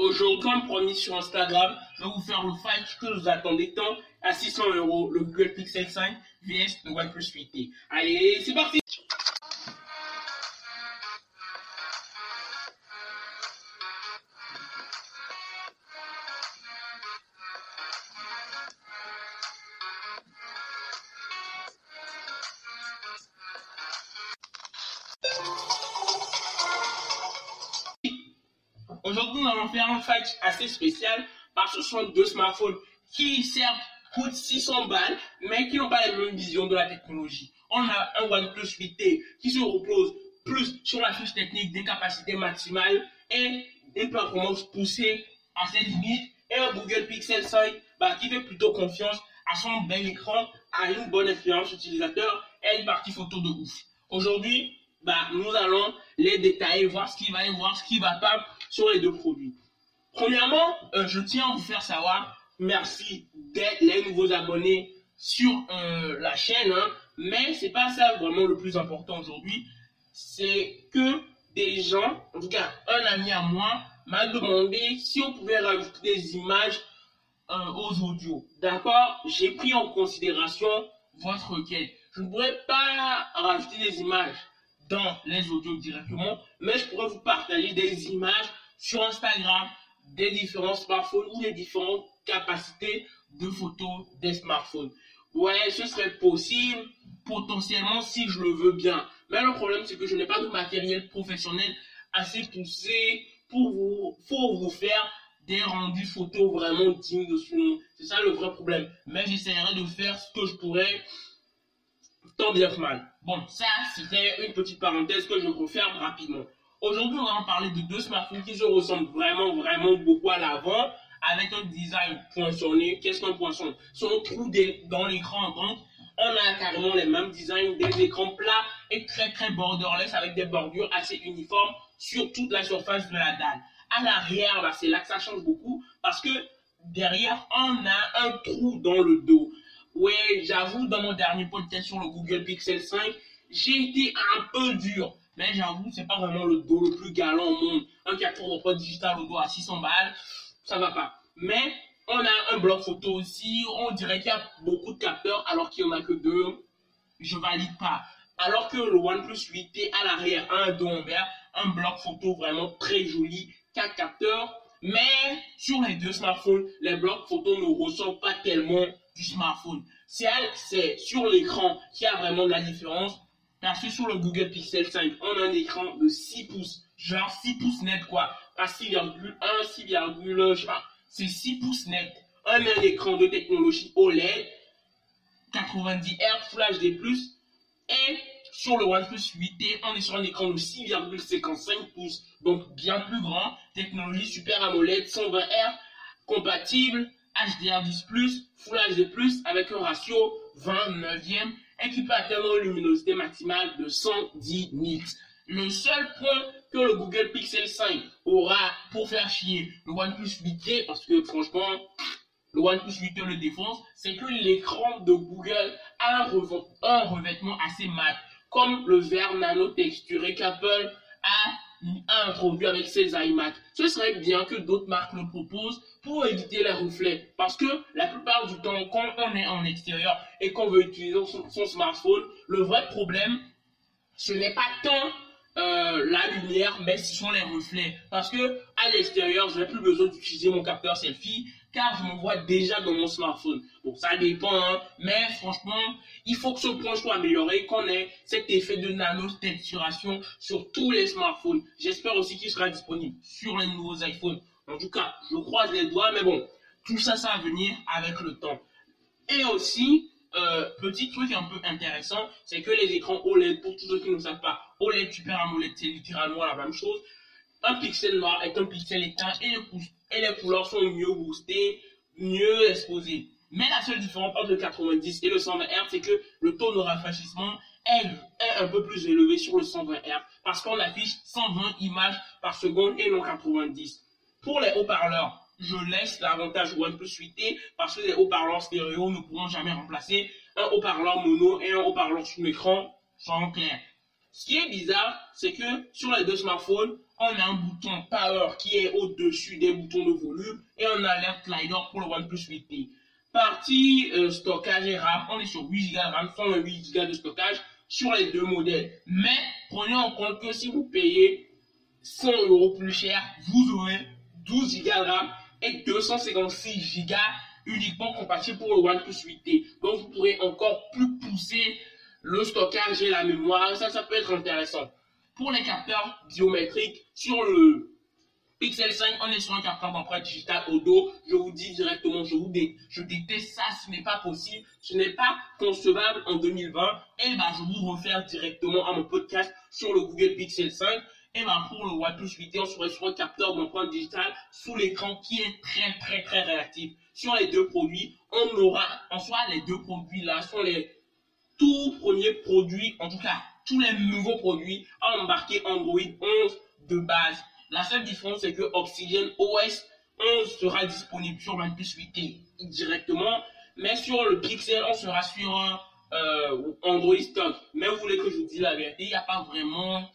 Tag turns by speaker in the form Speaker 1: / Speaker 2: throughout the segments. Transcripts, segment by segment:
Speaker 1: Aujourd'hui, comme promis sur Instagram, je vais vous faire le fight que vous attendez tant à 600 euros, le Google Pixel 5 vs le OnePlus 8T. Allez, c'est parti Nous allons faire un fight assez spécial parce que ce sont deux smartphones qui, certes, coûtent 600 balles, mais qui n'ont pas la même vision de la technologie. On a un OnePlus 8T qui se repose plus sur la fiche technique des capacités maximales et une performance poussée à ses limites, et un Google Pixel 5 bah, qui fait plutôt confiance à son bel écran, à une bonne expérience utilisateur et une partie photo de ouf. Aujourd'hui, bah, nous allons les détailler, voir ce qui va et voir ce qui va pas sur les deux produits. Premièrement, euh, je tiens à vous faire savoir, merci d'être les nouveaux abonnés sur euh, la chaîne, hein, mais c'est pas ça vraiment le plus important aujourd'hui. C'est que des gens, en tout cas un ami à moi, m'a demandé si on pouvait rajouter des images euh, aux audios. D'accord? J'ai pris en considération votre requête. Je ne pourrais pas rajouter des images dans les audios directement, mais je pourrais vous partager des images sur Instagram des différents smartphones ou des différentes capacités de photos des smartphones. Ouais, ce serait possible potentiellement si je le veux bien. Mais le problème, c'est que je n'ai pas de matériel professionnel assez poussé pour vous, pour vous faire des rendus photos vraiment dignes de ce nom. C'est ça le vrai problème. Mais j'essaierai de faire ce que je pourrais tant bien que mal. Bon, ça, c'était une petite parenthèse que je referme rapidement. Aujourd'hui, on va parler de deux smartphones qui se ressemblent vraiment, vraiment beaucoup à l'avant, avec un design poinçonné. Qu'est-ce qu'un poinçon Son trou dans l'écran. Donc, on a carrément les mêmes designs, des écrans plats et très, très borderless avec des bordures assez uniformes sur toute la surface de la dalle. À l'arrière, bah, c'est là que ça change beaucoup parce que derrière, on a un trou dans le dos. Oui, j'avoue, dans mon dernier podcast sur le Google Pixel 5, j'ai été un peu dur. Mais j'avoue, c'est pas vraiment le dos le plus galant au monde. Un capteur d'emploi digital au dos à 600 balles, ça va pas. Mais on a un bloc photo aussi. On dirait qu'il y a beaucoup de capteurs alors qu'il n'y en a que deux. Je valide pas. Alors que le OnePlus 8T à l'arrière a un dos en verre, un bloc photo vraiment très joli, quatre capteurs. Mais sur les deux smartphones, les blocs photo ne ressortent pas tellement du smartphone. C'est sur l'écran qu'il y a vraiment de la différence. Parce que sur le Google Pixel 5, on a un écran de 6 pouces. Genre 6 pouces net quoi. Pas 6,1, 6, je sais pas. C'est 6 pouces net. On a un écran de technologie OLED, 90 Hz, Full HD+, et sur le OnePlus 8T, on est sur un écran de 6,55 pouces, donc bien plus grand, technologie Super AMOLED 120 Hz, compatible, HDR10+, Full HD+, avec un ratio 29e équipé à une luminosité maximale de 110 nits. Le seul point que le Google Pixel 5 aura pour faire chier le OnePlus 8T, parce que franchement, le OnePlus 8T le défonce, c'est que l'écran de Google a un, revêtement assez mat, comme le verre nano texturé qu'Apple a introduit avec ses iMac. Ce serait bien que d'autres marques le proposent pour éviter les reflets. Parce que la plupart du temps, quand on est en extérieur et qu'on veut utiliser son, smartphone, le vrai problème, ce n'est pas tant euh, la lumière, mais ce sont les reflets. Parce que à l'extérieur, je n'ai plus besoin d'utiliser mon capteur selfie car je me vois déjà dans mon smartphone. Bon, ça dépend, hein, mais franchement, il faut que ce point soit amélioré, qu'on ait cet effet de nano-texturation sur tous les smartphones. J'espère aussi qu'il sera disponible sur les nouveaux iPhones. En tout cas, je croise les doigts, mais bon, tout ça, ça va venir avec le temps. Et aussi, euh, petit truc un peu intéressant, c'est que les écrans OLED, pour tous ceux qui ne savent pas, OLED Super AMOLED, c'est littéralement la même chose. Un pixel noir est un pixel éteint et les, couleurs sont mieux boostées, mieux exposées. Mais la seule différence entre le 90 et le 120 Hz, c'est que le taux de rafraîchissement est, un peu plus élevé sur le 120 Hz parce qu'on affiche 120 images par seconde et non 90. Pour les haut-parleurs, je laisse l'avantage OnePlus 8T parce que les haut-parleurs stéréo ne pourront jamais remplacer un haut-parleur mono et un haut-parleur sous l'écran sans clair. Ce qui est bizarre, c'est que sur les deux smartphones, on a un bouton Power qui est au-dessus des boutons de volume et on a alert slider pour le OnePlus 8T. Partie euh, stockage et RAM, on est sur 8 Go de RAM, 128 Go de stockage sur les deux modèles. Mais prenez en compte que si vous payez 100 euros plus cher, vous aurez 12 Go de RAM et 256 Go uniquement compatibles pour le OnePlus 8T. Donc vous pourrez encore plus pousser le stockage et la mémoire. Ça, ça peut être intéressant. Pour les capteurs biométriques, sur le Pixel 5, on est sur un capteur d'empreinte digitale au dos. Je vous dis directement, je vous je déteste ça, ce n'est pas possible, ce n'est pas concevable en 2020. Et bah, je vous refaire directement à mon podcast sur le Google Pixel 5. Et bah, pour le OnePlus 8 on serait sur un capteur d'empreinte digitale sous l'écran qui est très, très, très réactif. Sur les deux produits, on aura, en soi, les deux produits là sont les tout premiers produits, en tout cas, tous les nouveaux produits à embarquer Android 11 de base. La seule différence, c'est que Oxygen OS 11 sera disponible sur OnePlus 8T directement, mais sur le Pixel, on sera sur euh, Android stock. Mais vous voulez que je vous dise la vérité, il n'y a pas vraiment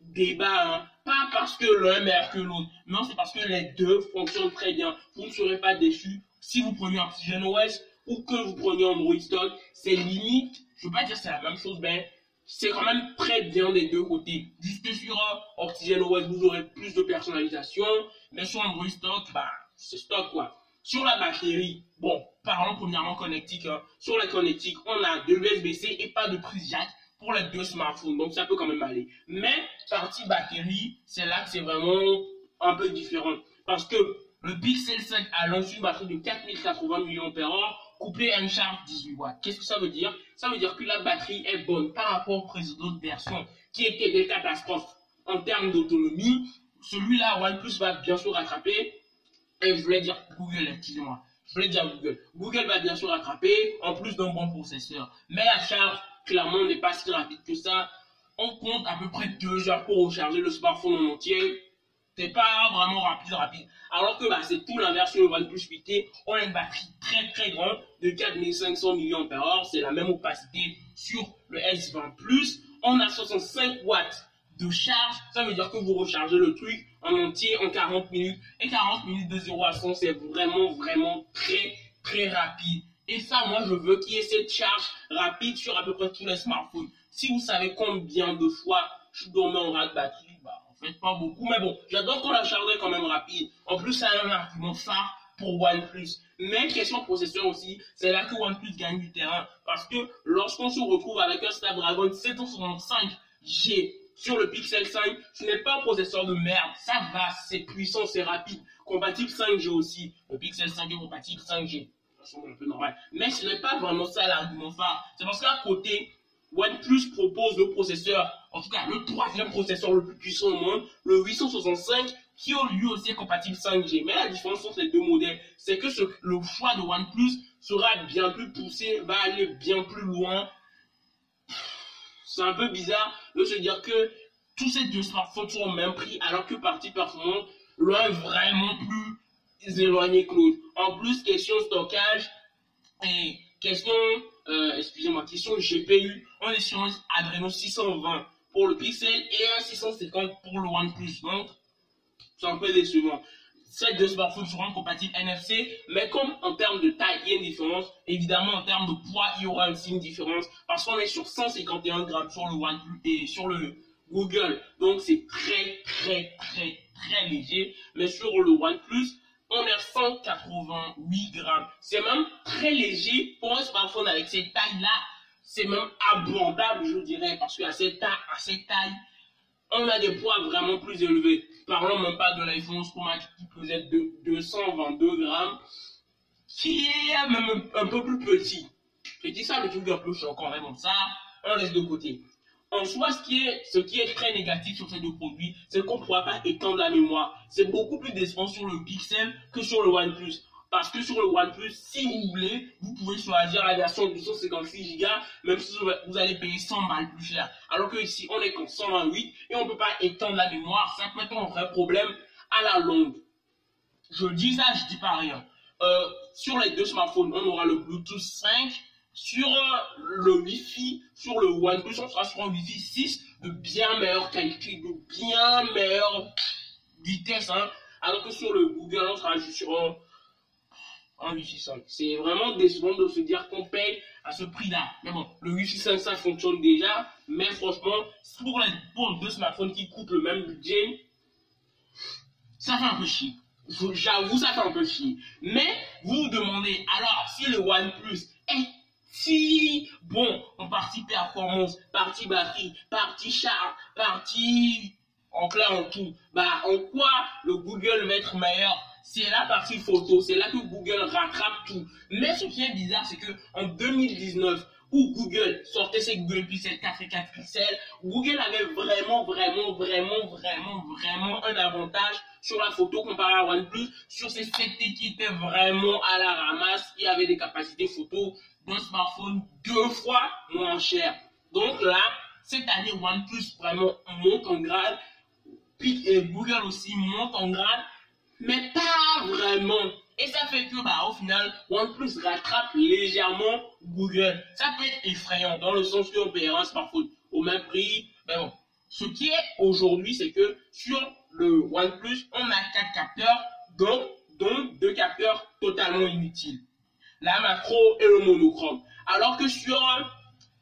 Speaker 1: débat. Hein. Pas parce que l'un est meilleur que l'autre, non, c'est parce que les deux fonctionnent très bien. Vous ne serez pas déçus si vous prenez Oxygen OS ou que vous preniez Android stock. C'est limite, je ne veux pas dire c'est la même chose, mais c'est quand même très bien des deux côtés. Juste sur Oxygen OS, vous aurez plus de personnalisation, mais sur Android Stock, bah, c'est stock quoi. Sur la batterie, bon, parlons premièrement connectique. Hein. Sur la connectique, on a de l'USB-C et pas de prise jack pour les deux smartphones, donc ça peut quand même aller. Mais partie batterie, c'est là que c'est vraiment un peu différent. Parce que le Pixel 5 a lancé une batterie de 4080 mAh couplé à une charge 18 watts. Qu'est-ce que ça veut dire? Ça veut dire que la batterie est bonne par rapport aux précédentes versions qui étaient des catastrophes en termes d'autonomie. Celui-là, OnePlus va bien sûr rattraper. Et je voulais dire Google, excusez-moi. Je voulais dire Google. Google va bien sûr rattraper en plus d'un bon processeur. Mais la charge, clairement, n'est pas si rapide que ça. On compte à peu près deux heures pour recharger le smartphone en entier c'est pas vraiment rapide, rapide. Alors que bah, c'est tout l'inverse sur le OnePlus 8T. On a une batterie très très grande de 4500 mAh. C'est la même opacité sur le S20 Plus. On a 65 watts de charge. Ça veut dire que vous rechargez le truc en entier en 40 minutes. Et 40 minutes de 0 à 100, c'est vraiment vraiment très très rapide. Et ça, moi, je veux qu'il y ait cette charge rapide sur à peu près tous les smartphones. Si vous savez combien de fois je dormais en ras de batterie, pas beaucoup, mais bon, j'adore qu'on la charge quand même rapide. En plus, a un argument phare pour OnePlus. Mais question processeur aussi, c'est là que OnePlus gagne du terrain. Parce que lorsqu'on se retrouve avec un Snapdragon 765G sur le Pixel 5, ce n'est pas un processeur de merde. Ça va, c'est puissant, c'est rapide. Compatible 5G aussi. Le Pixel 5 est compatible 5G. un peu normal. Mais ce n'est pas vraiment ça l'argument phare. C'est parce qu'à côté, OnePlus propose le processeur, en tout cas le troisième processeur le plus puissant au monde, le 865, qui lui aussi est compatible 5G. Mais la différence entre les deux modèles, c'est que le choix de OnePlus sera bien plus poussé, va aller bien plus loin. C'est un peu bizarre de se dire que tous ces deux smartphones sont au même prix, alors que partie performance, l'un est vraiment plus éloigné que l'autre. En plus, question stockage et question euh, excusez-moi, question GPU, sur un Adreno 620 pour le Pixel et un 650 pour le OnePlus. Donc, c'est un peu décevant. Ces deux smartphones seront compatibles NFC, mais comme en termes de taille, il y a une différence, évidemment en termes de poids, il y aura aussi une différence, parce qu'on est sur 151 grammes sur le OnePlus et sur le Google, donc c'est très très très très léger, mais sur le OnePlus, on est 188 grammes. C'est même très léger pour un smartphone avec cette taille-là. C'est même abordable, je dirais, parce qu'à cette, taille, on a des poids vraiment plus élevés. Parlons même pas de l'iPhone Pro Max qui pesait de 222 grammes, qui est même un, peu plus petit. Je dis ça, le truc un peu choquant, mais ça, on laisse de côté. En soi, ce qui est, ce qui est très négatif sur ces deux produits, c'est qu'on ne pourra pas étendre la mémoire. C'est beaucoup plus décevant sur le Pixel que sur le OnePlus. Parce que sur le OnePlus, si vous voulez, vous pouvez choisir la version de 256 Go, même si vous allez payer 100 balles plus cher. Alors que ici, on est qu'en 128 et on ne peut pas étendre la mémoire. Ça peut être un vrai problème à la longue. Je dis ça, je dis pas rien. Euh, sur les deux smartphones, on aura le Bluetooth 5 sur le Wi-Fi, sur le OnePlus, on sera sur un Wi-Fi 6 de bien meilleure qualité, de bien meilleure vitesse, hein, alors que sur le Google, on sera juste sur un, un Wi-Fi 5. C'est vraiment décevant de se dire qu'on paye à ce prix-là. Mais bon, le Wi-Fi 5, ça fonctionne déjà, mais franchement, pour, les, pour deux smartphones qui coûtent le même budget, ça fait un peu chier. J'avoue, ça fait un peu chier. Mais vous vous demandez, alors, si le OnePlus est si bon en partie performance, partie batterie, partie charge, partie en en tout, bah en quoi le Google va être meilleur? C'est la partie photo, c'est là que Google rattrape tout. Mais ce qui est bizarre, c'est que en 2019, où Google sortait ses Google Pixel 4 et 4 pixels, Google avait vraiment, vraiment, vraiment, vraiment, vraiment un avantage sur la photo comparé à OnePlus, sur ces 7T qui étaient vraiment à la ramasse, qui avaient des capacités photo d'un smartphone deux fois moins cher. Donc là, cette année, OnePlus vraiment monte en grade, puis et Google aussi monte en grade, mais pas vraiment. Et ça fait que, bah, au final, OnePlus rattrape légèrement Google. Ça peut être effrayant dans le sens qu'on paiera un smartphone au même prix. Mais bon, ce qui est aujourd'hui, c'est que sur le OnePlus, on a quatre capteurs, dont, dont deux capteurs totalement inutiles. La macro et le monochrome. Alors que sur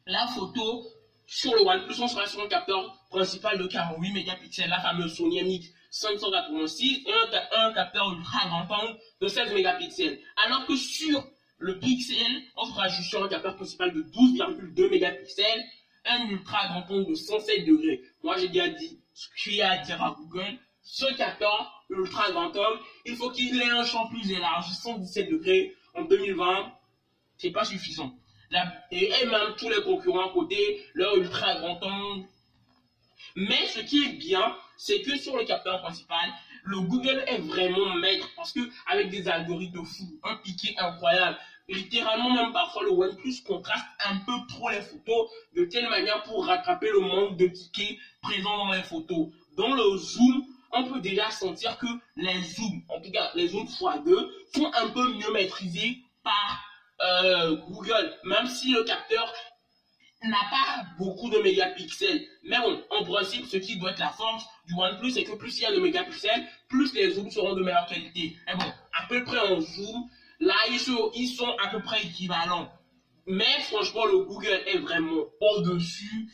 Speaker 1: la photo, sur le OnePlus, on sera sur un capteur principal de 48 mégapixels, la fameuse Sony MX 586 et un, capteur ultra grand angle de 16 mégapixels. Alors que sur le Pixel, on sera juste sur un capteur principal de 12,2 mégapixels, un ultra grand angle de 107 degrés. Moi, j'ai déjà dit ce qu'il y a à dire à Google. Ce capteur ultra grand angle, il faut qu'il ait un champ plus élargi, 117 degrés en 2020. C'est pas suffisant. et, même tous les concurrents à côté, leur ultra grand angle. Mais ce qui est bien, c'est que sur le capteur principal, le Google est vraiment maître parce que avec des algorithmes fous, un piqué incroyable, littéralement même parfois le OnePlus contraste un peu trop les photos de telle manière pour rattraper le manque de piqué présent dans les photos. Dans le zoom, on peut déjà sentir que les zooms, en tout cas les zooms x2, sont un peu mieux maîtrisés par euh, Google, même si le capteur n'a pas beaucoup de mégapixels. Mais bon, en principe, ce qui doit être la force du OnePlus, c'est que plus il y a de mégapixels, plus les zooms seront de meilleure qualité. Mais bon, à peu près en zoom, là, ils sont, ils sont à peu près équivalents. Mais franchement, le Google est vraiment au-dessus.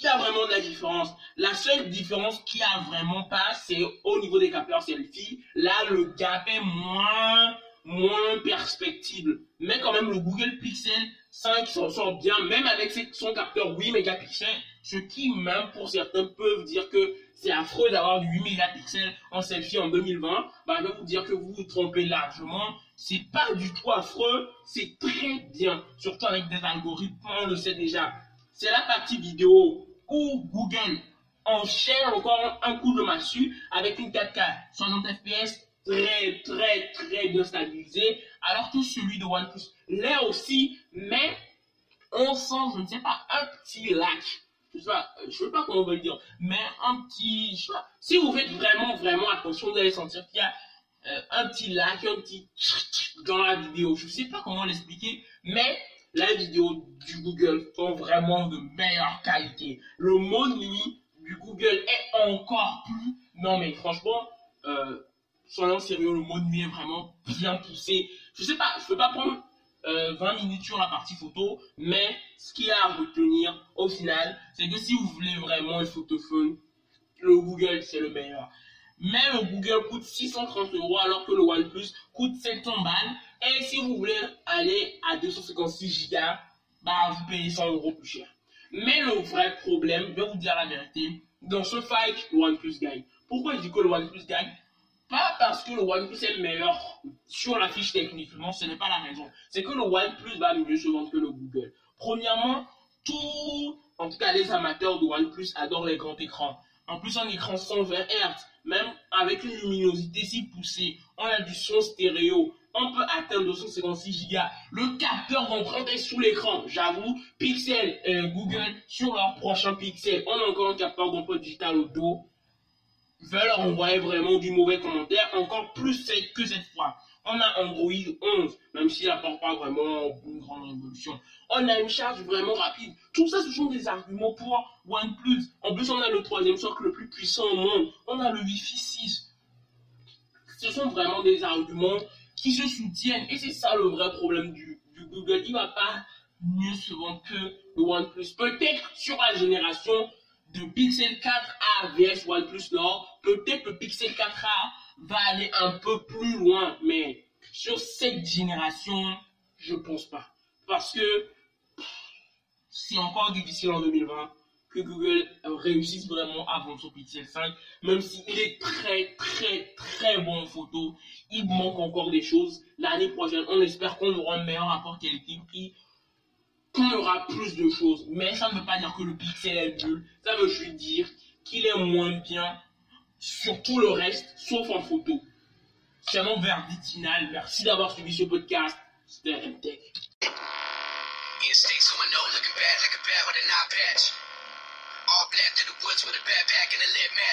Speaker 1: Il y a vraiment de la différence. La seule différence qu'il n'y a vraiment pas, c'est au niveau des capteurs selfie. Là, le gap est moins, moins perspective. Mais quand même, le Google Pixel 5 s'en sort bien, même avec son capteur 8 mégapixels, ce qui même pour certains peuvent dire que c'est affreux d'avoir du 8 mégapixels en selfie en 2020, bah, je vais vous dire que vous vous trompez largement. C'est pas du tout affreux, c'est très bien, surtout avec des algorithmes, on le sait déjà. C'est la partie vidéo où Google enchaîne encore un coup de massue avec une 4K 60 fps très, très, très bien stabilisé, alors que celui de OnePlus l'est aussi, mais on sent, je ne sais pas, un petit lac. Je sais pas, je sais pas comment on va le dire, mais un petit, je sais pas, si vous faites vraiment, vraiment attention, vous allez sentir qu'il y a euh, un petit lac, un petit dans la vidéo. Je sais pas comment l'expliquer, mais la vidéo du Google sont vraiment de meilleure qualité. Le nuit du Google est encore plus, non mais franchement, euh, soyons sérieux, le mode nuit est vraiment bien poussé. Je sais pas, je peux pas prendre 20 euh, minutes sur la partie photo, mais ce qu'il y a à retenir au final, c'est que si vous voulez vraiment un photophone, le Google c'est le meilleur. Mais le Google coûte 630 euros alors que le OnePlus coûte 700 balles. Et si vous voulez aller à 256 Go, bah vous payez 100 euros plus cher. Mais le vrai problème, je vais vous dire la vérité, dans ce fight, OnePlus gagne. Pourquoi je dis que le OnePlus gagne pas parce que le OnePlus est le meilleur sur la fiche technique, non, ce n'est pas la raison. C'est que le OnePlus va mieux se vendre que le Google. Premièrement, tous, en tout cas les amateurs de OnePlus adorent les grands écrans. En plus, un écran 120 Hz, même avec une luminosité si poussée, on a du son stéréo, on peut atteindre 256 Go. Le capteur d'empreinte est sous l'écran. J'avoue, Pixel, et Google, sur leur prochain Pixel, on a encore un capteur d'empreinte digital au dos veulent envoyer vraiment du mauvais commentaire, encore plus que cette fois. On a Android 11, même s'il n'apporte pas vraiment une grande révolution. On a une charge vraiment rapide. Tout ça, ce sont des arguments pour OnePlus. En plus, on a le troisième socle le plus puissant au monde. On a le Wi-Fi 6. Ce sont vraiment des arguments qui se soutiennent. Et c'est ça le vrai problème du, Google. Il va pas mieux se vendre que le OnePlus. Peut-être sur la génération de Pixel 4a vs OnePlus Nord, peut-être le Pixel 4a va aller un peu plus loin, mais sur cette génération, je pense pas. Parce que c'est encore difficile en 2020 que Google réussisse vraiment à vendre son Pixel 5, même s'il est très très très bon en photo, il manque encore des choses. L'année prochaine, on espère qu'on aura un meilleur rapport qualité-prix, qu'on aura plus de choses. Mais ça ne veut pas dire que le Pixel est nul, ça veut juste dire qu'il est moins bien sur tout le reste, sauf en photo. C'est mon verdict final. Merci d'avoir suivi ce podcast. C'était MTech.
Speaker 2: In states who I know looking bad like a bat with an eye patch. All black to the woods with a backpack and a lit match.